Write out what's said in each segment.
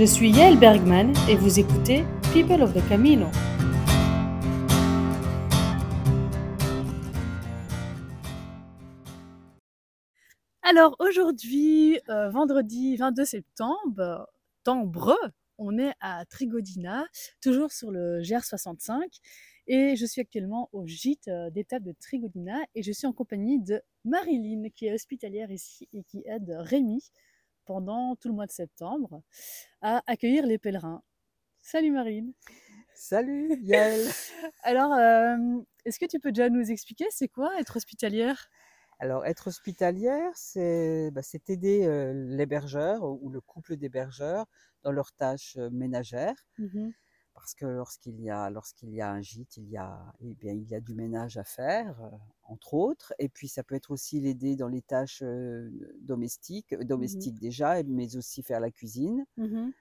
Je suis Yael Bergman et vous écoutez People of the Camino. Alors aujourd'hui, euh, vendredi 22 septembre, tembre, on est à Trigodina, toujours sur le GR65 et je suis actuellement au gîte euh, d'étape de Trigodina et je suis en compagnie de Marilyn qui est hospitalière ici et qui aide Rémi pendant tout le mois de septembre à accueillir les pèlerins. Salut Marine. Salut Yael. Alors, euh, est-ce que tu peux déjà nous expliquer c'est quoi être hospitalière? Alors, être hospitalière, c'est bah, c'est aider euh, l'hébergeur ou le couple d'hébergeurs dans leurs tâches euh, ménagères. Mhm. Parce que lorsqu'il y a lorsqu'il y a un gîte, il y a eh bien il y a du ménage à faire, euh, entre autres. Et puis ça peut être aussi l'aider dans les tâches euh, domestiques, Mhm. domestiques déjà, mais aussi faire la cuisine. Mhm.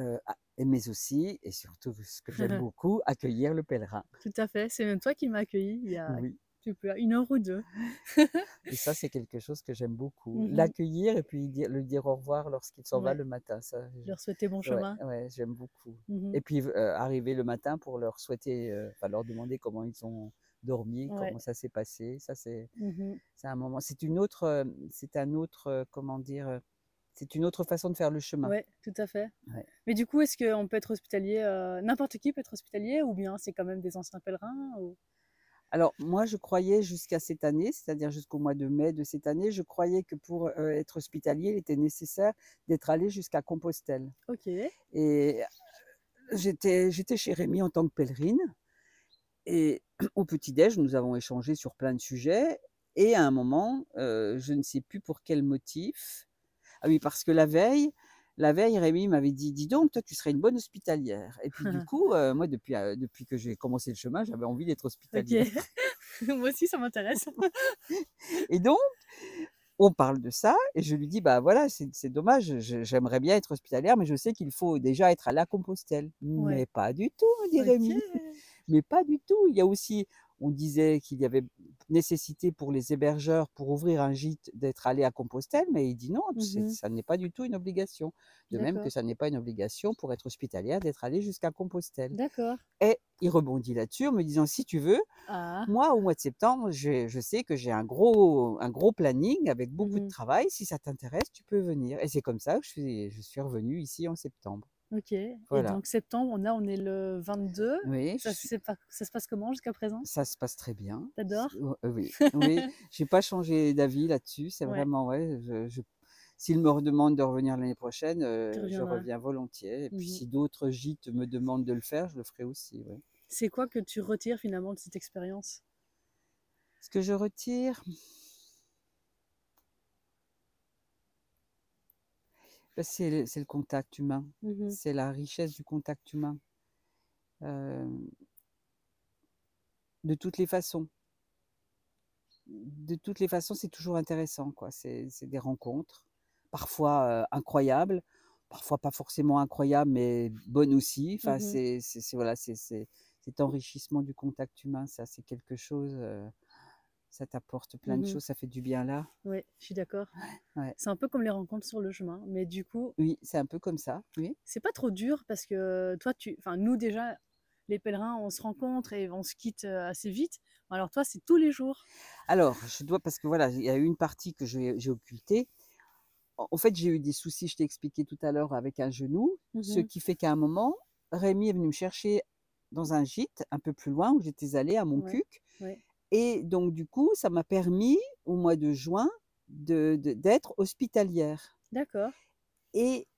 euh, a- et mais aussi et surtout ce que j'aime beaucoup, accueillir le pèlerin. Tout à fait, c'est même toi qui m'as accueilli il y a Oui. Tu peux, une heure ou deux. Et ça, c'est quelque chose que j'aime beaucoup. Mhm. L'accueillir et puis dire, lui dire au revoir lorsqu'il s'en va le matin. Ça, Leur souhaiter bon chemin. ouais, j'aime beaucoup. Mhm. Et puis euh, arriver le matin pour leur souhaiter, euh, leur demander comment ils ont dormi, Ouais. comment ça s'est passé. Ça, c'est Mhm. c'est un moment. C'est une autre, euh, c'est un autre, comment dire, c'est une autre façon de faire le chemin. Ouais, tout à fait. Ouais. Mais du coup, est-ce qu'on peut être hospitalier, euh, n'importe qui peut être hospitalier ou bien c'est quand même des anciens pèlerins ou... Alors moi, je croyais jusqu'à cette année, c'est-à-dire jusqu'au mois de mai de cette année, je croyais que pour euh, être hospitalier, il était nécessaire d'être allé jusqu'à Compostelle. Ok. Et j'étais, j'étais chez Rémi en tant que pèlerine. Et au petit-déj, nous avons échangé sur plein de sujets. Et à un moment, euh, je ne sais plus pour quel motif. Ah oui, parce que la veille, la veille, Rémi m'avait dit, dis donc, toi, tu serais une bonne hospitalière. Et puis du coup, euh, moi, depuis, euh, depuis que j'ai commencé le chemin, j'avais envie d'être hospitalière. Moi aussi, ça m'intéresse. Et donc, on parle de ça, et je lui dis, bah voilà, c'est dommage, j'aimerais bien être hospitalière, mais je sais qu'il faut déjà être à la Compostelle. Ouais. Mais pas du tout, me dit. Rémi. Mais pas du tout. Il y a aussi, on disait qu'il y avait nécessité pour les hébergeurs, pour ouvrir un gîte, d'être allé à Compostelle, mais il dit non, Mhm. ça n'est pas du tout une obligation. De même que ça n'est pas une obligation pour être hospitalière d'être allé jusqu'à Compostelle. D'accord. Et il rebondit là-dessus en me disant, si tu veux, Ah. moi, au mois de septembre, je, je sais que j'ai un gros, un gros planning avec beaucoup de Mhm. travail. Si ça t'intéresse, tu peux venir. Et c'est comme ça que je suis, je suis revenue ici en septembre. Ok. Et Voilà. donc septembre, on a, on est le 22. Oui, Ça, je pas- ça se passe comment jusqu'à présent? Ça se passe très bien. T'adores? Oh, euh, Oui, oui. J'ai pas changé d'avis là-dessus. C'est Ouais. vraiment, ouais. Je, me redemande de revenir l'année prochaine, euh, je reviens volontiers. Et puis, Mhm. si d'autres gîtes me demandent de le faire, je le ferai aussi. ouais. C'est quoi que tu retires finalement de cette expérience? Ce que je retire, c'est le, le contact humain. Mhm. C'est la richesse du contact humain. Euh, de toutes les façons. De toutes les façons, c'est toujours intéressant, quoi. C'est des rencontres, parfois euh, incroyables, parfois pas forcément incroyables, mais bonnes aussi. Enfin, Mhm. c'est voilà, c'est c'est- cet enrichissement du contact humain, ça, c'est quelque chose. euh, ça t'apporte plein de Mhm. choses, ça fait du bien là. Ouais, je suis d'accord. Ouais. C'est un peu comme les rencontres sur le chemin, mais du coup, Oui, c'est un peu comme ça. Oui. c'est pas trop dur parce que toi, tu, enfin nous déjà, les pèlerins, on se rencontre et on se quitte euh, assez vite. Alors toi, c'est tous les jours. Alors, je dois, parce que voilà, il y a eu une partie que j'ai occultée. En fait, j'ai eu des soucis, je t'ai expliqué tout à l'heure, avec un genou, ce Mhm. qui fait qu'à un moment, Rémi est venu me chercher dans un gîte un peu plus loin où j'étais allée à Ouais, Montcuq. ouais. Et donc, du coup, ça m'a permis, au mois de juin, de, de- d'être hospitalière. D'accord. Et,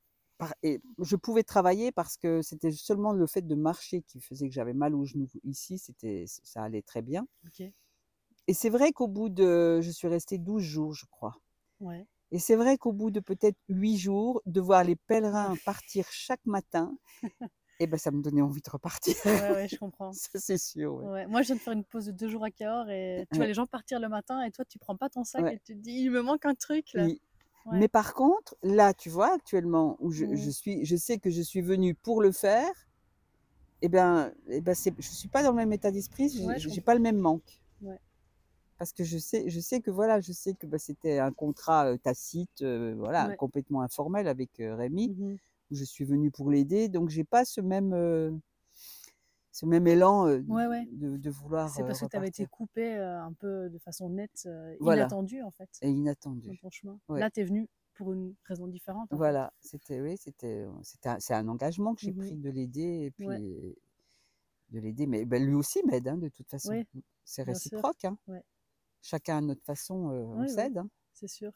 je pouvais travailler parce que c'était seulement le fait de marcher qui faisait que j'avais mal au genou. Ici, c'était, ça allait très bien. Et c'est vrai qu'au bout de, je suis restée 12 jours, je crois. Ouais. Et c'est vrai qu'au bout de peut-être 8 jours, de voir les pèlerins partir chaque matin, eh ben, ça me donnait envie de repartir. Ouais, ouais, je comprends. Ça, c'est sûr. ouais. Ouais. Moi, je viens de faire une pause de deux jours à Cahors et tu vois les gens partir le matin et toi, tu prends pas ton sac et tu te dis, il me manque un truc là. Oui. Mais par contre, là, tu vois, actuellement, où je, je suis, je sais que je suis venue pour le faire, eh ben, eh ben je suis pas dans le même état d'esprit, je j'ai pas le même manque. Parce que je sais, je sais que voilà, je sais que bah, c'était un contrat euh, tacite, euh, voilà, complètement informel avec euh, Rémi. Mhm. Où je suis venue pour l'aider. Donc j'ai pas ce même, euh, ce même élan euh, Ouais, ouais. de, de vouloir C'est euh, parce que tu avais été coupée un peu de façon nette, Voilà. inattendue en fait, Et dans inattendu. ton chemin. Ouais. Là, tu es venue pour une raison différente. en. Voilà, c'était oui, c'était un, c'est un engagement que j'ai Mhm. pris de l'aider et puis de l'aider. Mais ben, lui aussi m'aide hein, de toute façon. C'est réciproque. Hein. Chacun à notre façon, on s'aide. hein. C'est sûr.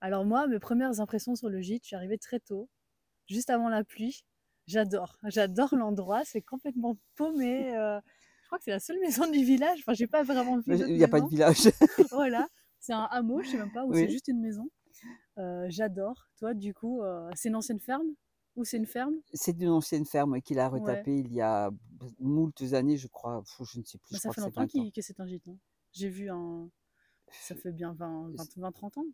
Alors moi, mes premières impressions sur le gîte, je suis arrivée très tôt, juste avant la pluie. J'adore, j'adore l'endroit, c'est complètement paumé. euh, je crois que c'est la seule maison du village. Enfin, j'ai pas vraiment vu Il n'y a pas de village. Voilà, c'est un hameau, je sais même pas, ou c'est juste une maison. Euh, j'adore. Toi, du coup, euh, c'est une ancienne ferme ou c'est une ferme? C'est une ancienne ferme qu'il a Ouais. retapée il y a moultes années, je crois. Je ne sais plus, Bah, je Ça crois fait que c'est longtemps 20 ans. qu'il- que c'est un gîte. hein. J'ai vu un. Ça fait bien 20, 20, 20 30 ans.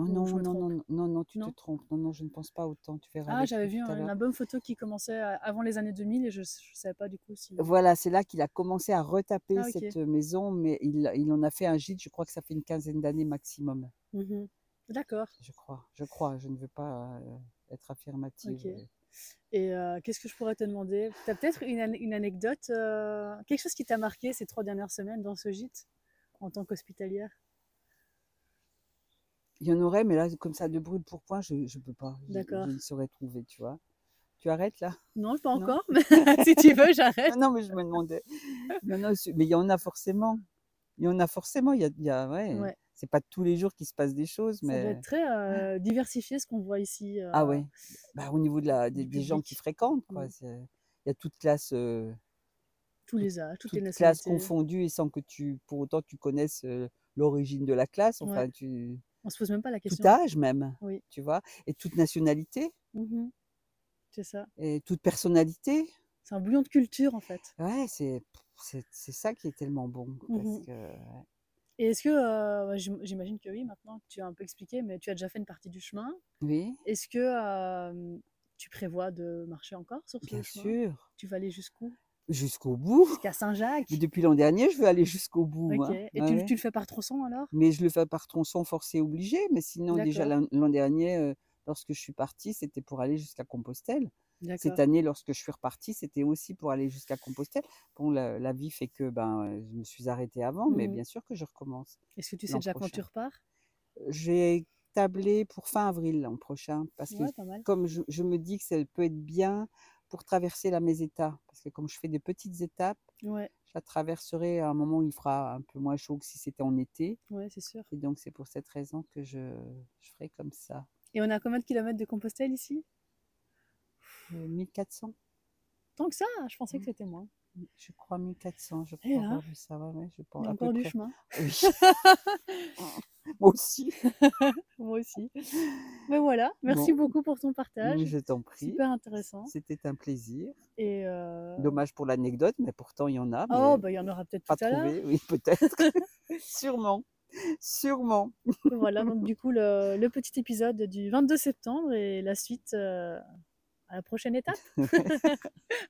Oh non, non, trompe? non, non, non, tu Non? te trompes. Non, non, je ne pense pas autant. Tu verras Ah, j'avais vu un- album photo qui commençait à- avant les années 2000 et je ne savais pas du coup si. Voilà, c'est là qu'il a commencé à retaper Ah, cette maison, mais il, il en a fait un gîte, je crois que ça fait une quinzaine d'années maximum. Mhm. D'accord. Je crois, je crois, je ne veux pas euh, être affirmative. Et euh, qu'est-ce que je pourrais te demander? Tu as peut-être une, an- une anecdote, euh, quelque chose qui t'a marqué ces trois dernières semaines dans ce gîte en tant qu'hospitalière? Il y en aurait, mais là, comme ça, de brûle pour point, je ne peux pas. D'accord. je ne saurais trouver, tu vois. Tu arrêtes là? Non, pas Non? encore, mais si tu veux, j'arrête. Non, mais je me demandais. Non, non, c'est- mais il y en a forcément. Il y en a forcément. Il y a, il y a- ouais. Ouais. C'est pas tous les jours qu'il se passe des choses, Ça doit mais. être très euh, diversifié ce qu'on voit ici. euh, Ah ouais. Bah, au niveau de la, des, gens qui fréquentent, quoi. Il y a toute classe, euh, Tous les âges, toutes les toute classe nationalités. confondue et sans que tu, pour autant, tu connaisses euh, l'origine de la classe. Enfin, Ouais. tu, On se pose même pas la tout question. âge même, Oui. tu vois, et toute nationalité Mhm. C'est ça. et toute personnalité. C'est un bouillon de culture en fait. Ouais, c'est, ça qui est tellement bon. Parce Mhm. que. Et est-ce que, euh, j'imagine que oui, maintenant que tu as un peu expliqué, mais tu as déjà fait une partie du chemin. Oui, Est-ce que euh, tu prévois de marcher encore sur ce bien chemin? sûr. Tu vas aller jusqu'où? Jusqu'au bout. Jusqu'à Saint-Jacques Mais depuis l'an dernier, je veux aller jusqu'au bout. Ok. hein. Et Ouais, tu, le fais par tronçon alors? Mais je le fais par tronçon forcé obligé. Mais sinon, déjà l'an dernier, euh, lorsque je suis partie, c'était pour aller jusqu'à Compostelle. Cette année, lorsque je suis repartie, c'était aussi pour aller jusqu'à Compostelle. Bon, la, la vie fait que ben, euh, je me suis arrêtée avant, mais Mhm. bien sûr que je recommence. Est-ce que tu sais déjà quand tu repars? J'ai tablé pour fin avril l'an prochain, parce que Ouais, mal. comme je, je me dis que ça peut être bien pour traverser la Meseta, parce que comme je fais des petites étapes, Ouais, je la traverserai à un moment où il fera un peu moins chaud que si c'était en été. ouais, c'est sûr. Et donc, c'est pour cette raison que je, je ferai comme ça. Et on a combien de kilomètres de Compostelle ici? Euh, 1400, Tant que ça, je pensais que Mm. c'était moins. je crois 1400, je Et crois ça. Ouais, ouais, je pense, Il y a encore du chemin. Oui. Moi aussi. Moi aussi. Mais voilà, merci Bon. beaucoup pour ton partage. Je t'en prie. Super intéressant. C'était un plaisir. Et euh, Dommage pour l'anecdote, mais pourtant il y en a. Oh, bah il y en aura peut-être pas tout à l'heure. trouvé, oui, peut-être. Sûrement. Sûrement. Voilà, donc du coup, le, le petit épisode du 22 septembre et la suite euh, à la prochaine étape.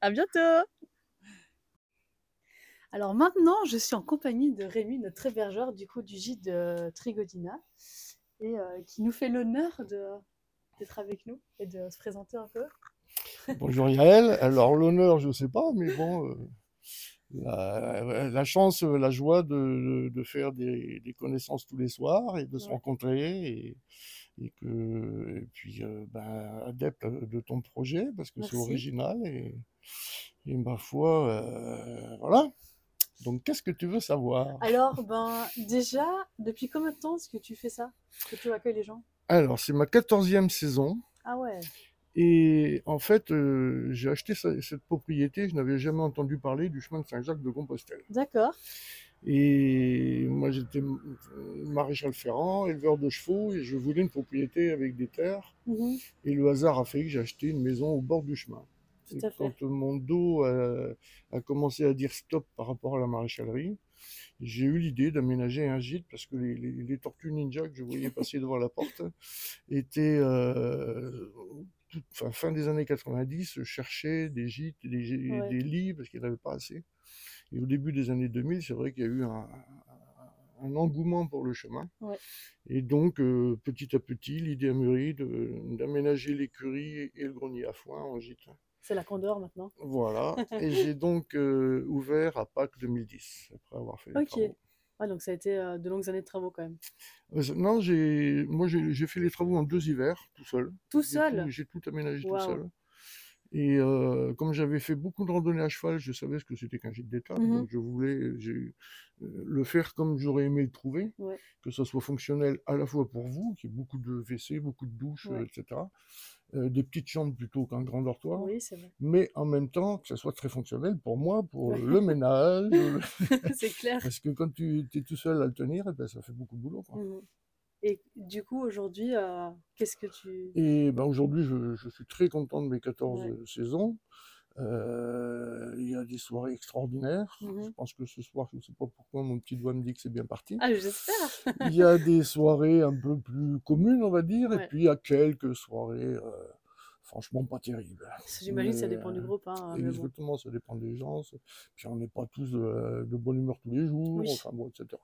à bientôt Alors maintenant, je suis en compagnie de Rémi, notre hébergeur du coup du gîte de Trigodina, et euh, qui nous fait l'honneur d'être avec nous et de se présenter un peu. Bonjour Yael. Alors l'honneur, je ne sais pas, mais bon, euh, la, la chance, la joie de, de- de faire des, des connaissances tous les soirs et de se rencontrer et, et que et puis euh, ben, adepte de ton projet parce que c'est original et, et ma foi, euh, voilà. Donc qu'est-ce que tu veux savoir? Alors, ben déjà, depuis combien de temps est-ce que tu fais ça? Que tu accueilles les gens? Alors c'est ma quatorzième saison. Ah ouais, Et en fait, euh, j'ai acheté ce- cette propriété, je n'avais jamais entendu parler du chemin de Saint-Jacques de Compostelle. d'accord. Et moi, j'étais m- maréchal ferrand, éleveur de chevaux, et je voulais une propriété avec des terres. Mhm, Et le hasard a fait que j'ai acheté une maison au bord du chemin. Tout Et à fait. quand mon dos a, a commencé à dire stop par rapport à la maréchalerie, j'ai eu l'idée d'aménager un gîte parce que les, les- les tortues ninja que je voyais passer devant la porte étaient, euh, fin des années 90, cherchaient des gîtes, des, gi- Ouais. des lits parce qu'il n'y en avait pas assez. Et au début des années 2000, c'est vrai qu'il y a eu un, un engouement pour le chemin. Ouais. Et donc, euh, petit à petit, l'idée a mûri d'aménager l'écurie et le grenier à foin en gîte. C'est la Condor maintenant. Voilà. Et j'ai donc euh, ouvert à Pâques 2010, après avoir fait les Ok. travaux. Ah, donc ça a été euh, de longues années de travaux quand même. Euh, Non, j'ai, moi, j'ai fait les travaux en deux hivers, tout seul. Tout seul? J'ai tout aménagé tout seul. Et euh, comme j'avais fait beaucoup de randonnées à cheval, je savais ce que c'était qu'un gîte d'étable. Mhm. Donc je voulais j'ai, le faire comme j'aurais aimé le trouver, Ouais. que ça soit fonctionnel à la fois pour vous, qu'il y ait beaucoup de WC, beaucoup de douches, Ouais. etc. Euh, des petites chambres plutôt qu'un grand dortoir. Oui, c'est vrai. Mais en même temps, que ça soit très fonctionnel pour moi, pour le ménage. c'est clair. Parce que quand tu es tout seul à le tenir, eh ben, ça fait beaucoup de boulot. quoi. Mhm. Et du coup, aujourd'hui, euh, qu'est-ce que tu... Et ben aujourd'hui, je, je suis très content de mes 14 Ouais. saisons. Euh, il y a des soirées extraordinaires. Mhm. Je pense que ce soir, je ne sais pas pourquoi, mon petit doigt me dit que c'est bien parti. Ah, j'espère Il y a des soirées un peu plus communes, on va dire, Ouais. et puis il y a quelques soirées euh, franchement pas terribles. J'imagine que ça dépend du groupe. Hein, bon. Exactement, ça dépend des gens. Puis on n'est pas tous de, de bonne humeur tous les jours, Oui. enfin bon, etc.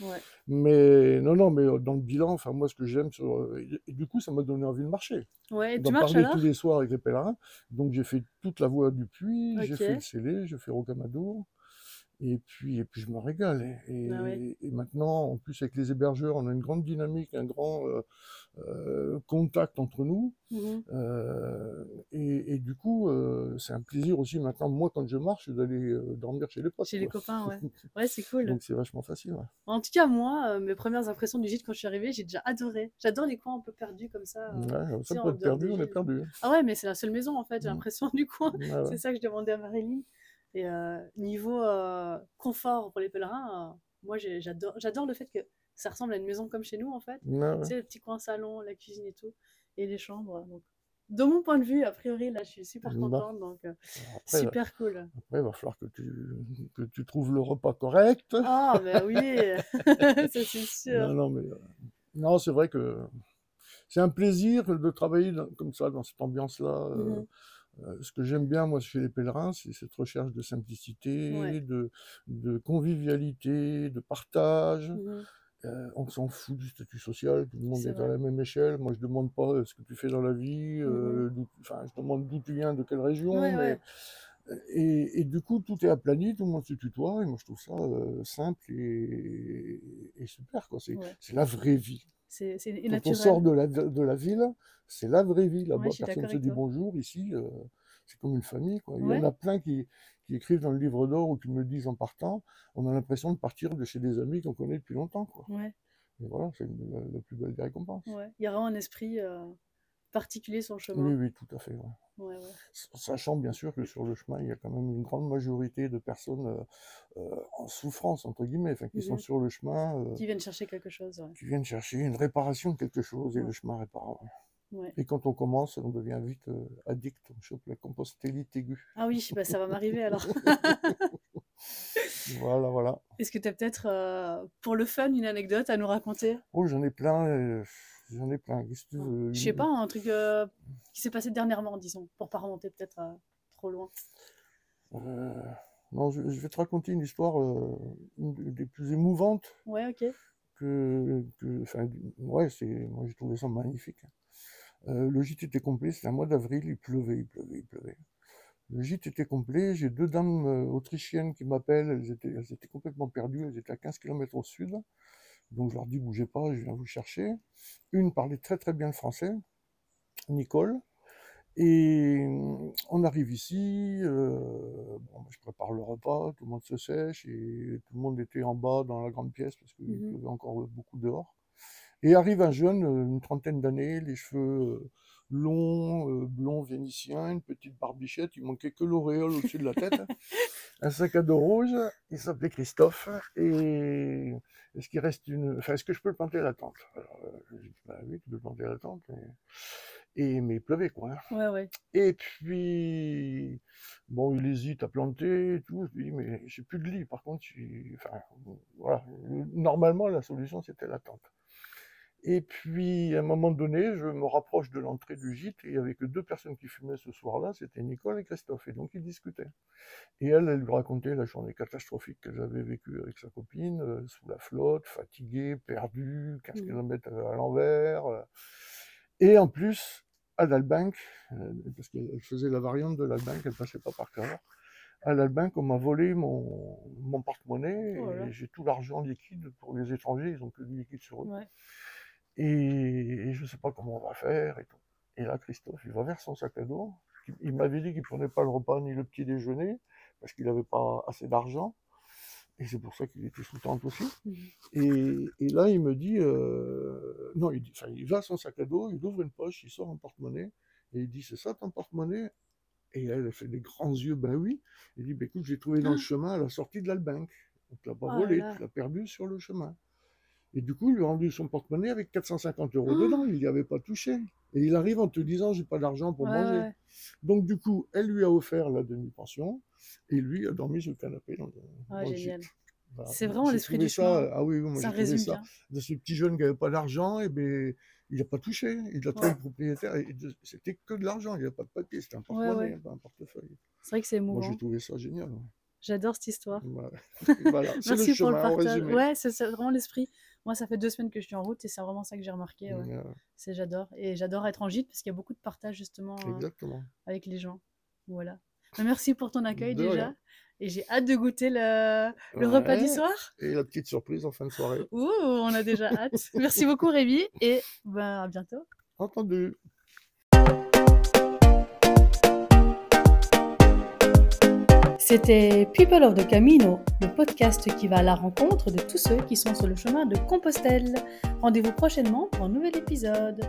Ouais. Mais non, non, mais euh, dans le bilan, enfin moi, ce que j'aime, sur, euh, et- et du coup, ça m'a donné envie de marcher Ouais, d'en parler tous les soirs avec les pèlerins. Donc j'ai fait toute la voie du puits, j'ai fait le scellé, j'ai fait Rocamadour. Et puis, et puis je me régale. Et, Ah ouais. et maintenant, en plus avec les hébergeurs, on a une grande dynamique, un grand euh, euh, contact entre nous. Euh, et, du coup, euh, c'est un plaisir aussi maintenant, moi quand je marche, d'aller euh, dormir chez les potes. Chez les copains, ouais. Ouais, c'est cool. Donc c'est vachement facile. ouais. En tout cas, moi, euh, mes premières impressions du gîte quand je suis arrivée, j'ai déjà adoré. J'adore les coins un peu perdus comme ça. Ouais, ça peut être perdu, on est perdu. Ah ouais, mais c'est la seule maison en fait, j'ai Mhm. l'impression du coin. Ouais, ouais. C'est ça que je demandais à Maréline. Et euh, niveau euh, confort pour les pèlerins, euh, moi j'adore j'adore le fait que ça ressemble à une maison comme chez nous en fait. Ouais, ouais. Tu sais, le petit coin salon, la cuisine et tout, et les chambres. Donc, de mon point de vue, a priori, là, je suis super Bah. contente. Donc, euh, Après, super cool. après, il va falloir que tu, que tu trouves le repas correct. Ah, bah oui, ça c'est sûr. Non, non, mais euh, non, c'est vrai que c'est un plaisir de travailler dans- comme ça, dans cette ambiance-là. euh, Mhm. euh, ce que j'aime bien, moi, chez les pèlerins, c'est cette recherche de simplicité, Ouais. de, de convivialité, de partage. Mhm. Euh, on s'en fout du statut social, tout le monde est à la même échelle. Moi, je demande pas euh, ce que tu fais dans la vie, euh, enfin, je demande d'où tu viens, de quelle région. Ouais, mais- ouais. Et, et du coup, tout est aplani, tout le monde se tutoie, et moi, je trouve ça euh, simple et, et super. C'est Ouais. la vraie vie. Quand on sort de la, de la ville, c'est la vraie vie. Là-bas, personne ne se dit bonjour. Ici, euh, c'est comme une famille. Quoi. Il y en a plein qui, qui écrivent dans le livre d'or ou qui me le disent en partant. On a l'impression de partir de chez des amis qu'on connaît depuis longtemps. Quoi. Ouais, Et voilà, c'est la, la plus belle des récompenses. ouais. Il y a vraiment un esprit euh, particulier sur le Oui, chemin. oui, tout à fait. Sachant bien sûr que sur le chemin, il y a quand même une grande majorité de personnes euh, euh, en souffrance, entre guillemets, qui sont Mhm. sur le chemin, Qui viennent chercher quelque chose. Qui viennent chercher une réparation de quelque chose, et le chemin répare. Ouais. Et quand on commence, on devient vite euh, addict, on chope la compostélite aiguë. Ah oui, bah, ça va m'arriver alors. Voilà, voilà. Est-ce que tu as peut-être, euh, pour le fun, une anecdote à nous raconter? Oh, j'en ai plein, euh, j'en ai plein. Qu'est-ce que Je sais pas, un truc euh, qui s'est passé dernièrement, disons, pour pas remonter peut-être euh, trop loin. Non, je, je vais te raconter une histoire, une des- plus émouvantes Ouais, ok. que, ouais, c'est, moi j'ai trouvé ça magnifique. Euh, le gîte était complet, c'était un mois d'avril, il pleuvait, il pleuvait, il pleuvait. Le gîte était complet, j'ai deux dames euh, autrichiennes qui m'appellent, elles étaient, elles étaient complètement perdues, elles étaient à 15 km au sud. Donc je leur dis, bougez pas, je viens vous chercher. Une parlait très très bien le français, Nicole. Et on arrive ici, euh, bon, je prépare le repas, tout le monde se sèche et tout le monde était en bas dans la grande pièce parce qu'il Mhm. pleuvait encore beaucoup dehors. Et arrive un jeune, euh, une trentaine d'années, les cheveux euh, longs, euh, blonds vénitiens, une petite barbichette, il manquait que l'auréole au-dessus de la tête, un sac à dos rouge, il s'appelait Christophe, et est-ce qu'il reste une... Enfin, est-ce que je peux le planter à la tente? Alors, je lui dis, bah oui, tu peux planter à la tente, et, et- mais il pleuvait, quoi. hein. Ouais, ouais. Et puis, bon, il hésite à planter et tout. Je lui dis, mais j'ai plus de lit. Par contre, j'ai- enfin, voilà. Normalement, la solution, c'était la tente. Et puis, à un moment donné, je me rapproche de l'entrée du gîte et il n'y avait que deux personnes qui fumaient ce soir-là, c'était Nicole et Christophe. Et donc, ils discutaient. Et elle, elle lui racontait la journée catastrophique qu'elle avait vécue avec sa copine, euh, sous la flotte, fatiguée, perdue, 15 Mmh. km à l'envers. euh. Et en plus, à l'Albank, euh, parce qu'elle faisait la variante de l'Albank, elle passait pas par Clermont. À l'Albank, on m'a volé mon, mon porte-monnaie Oh et j'ai tout l'argent liquide pour les étrangers, ils ont que du liquide sur eux. Ouais. Et, et je ne sais pas comment on va faire et tout. Et là, Christophe, il va vers son sac à dos. Il, m'avait dit qu'il prenait pas le repas ni le petit déjeuner parce qu'il n'avait pas assez d'argent. Et c'est pour ça qu'il était sous tente aussi. Mhm. Et, et là, il me dit, euh, non, il, enfin, il va à son sac à dos, il ouvre une poche, il sort un porte-monnaie et il dit, c'est ça ton porte-monnaie? Et elle, elle fait des grands yeux, ben oui. Il dit, ben écoute, j'ai trouvé dans le chemin à la sortie de l'Albank. On te l'a pas Oh volé, tu l'as perdu sur le chemin. Et du coup, il lui a rendu son porte-monnaie avec 450 euros Ah. dedans. Il n'y avait pas touché. Et il arrive en te disant, j'ai pas d'argent pour Ouais, manger. ouais. Donc, du coup, elle lui a offert la demi-pension et lui a dormi sur le canapé dans, le- Ah, dans génial. Voilà. C'est vraiment l'esprit du ça, chemin. Ah oui, moi Ça résume ça. bien. De ce petit jeune qui n'avait pas d'argent, et ben, il n'a pas touché. Il a trouvé Ouais. le propriétaire. C'était que de l'argent. Il n'y avait pas de papier. C'était un porte-monnaie, ouais. pas un portefeuille. C'est vrai que c'est Moi, émouvant. j'ai trouvé ça génial. ouais. J'adore cette histoire. Voilà. Voilà, c'est le Merci pour le partage. Ouais, c'est vraiment l'esprit. Moi, ça fait deux semaines que je suis en route et c'est vraiment ça que j'ai remarqué. ouais. C'est j'adore. Et j'adore être en gîte parce qu'il y a beaucoup de partage justement euh, avec les gens. Voilà. Mais Merci pour ton accueil De déjà. rien. Et j'ai hâte de goûter le, le repas du soir. Et la petite surprise en fin de soirée. Ouh, on a déjà hâte. Merci beaucoup Rémi et ben, à bientôt. Entendu. C'était People of the Camino, le podcast qui va à la rencontre de tous ceux qui sont sur le chemin de Compostelle. Rendez-vous prochainement pour un nouvel épisode.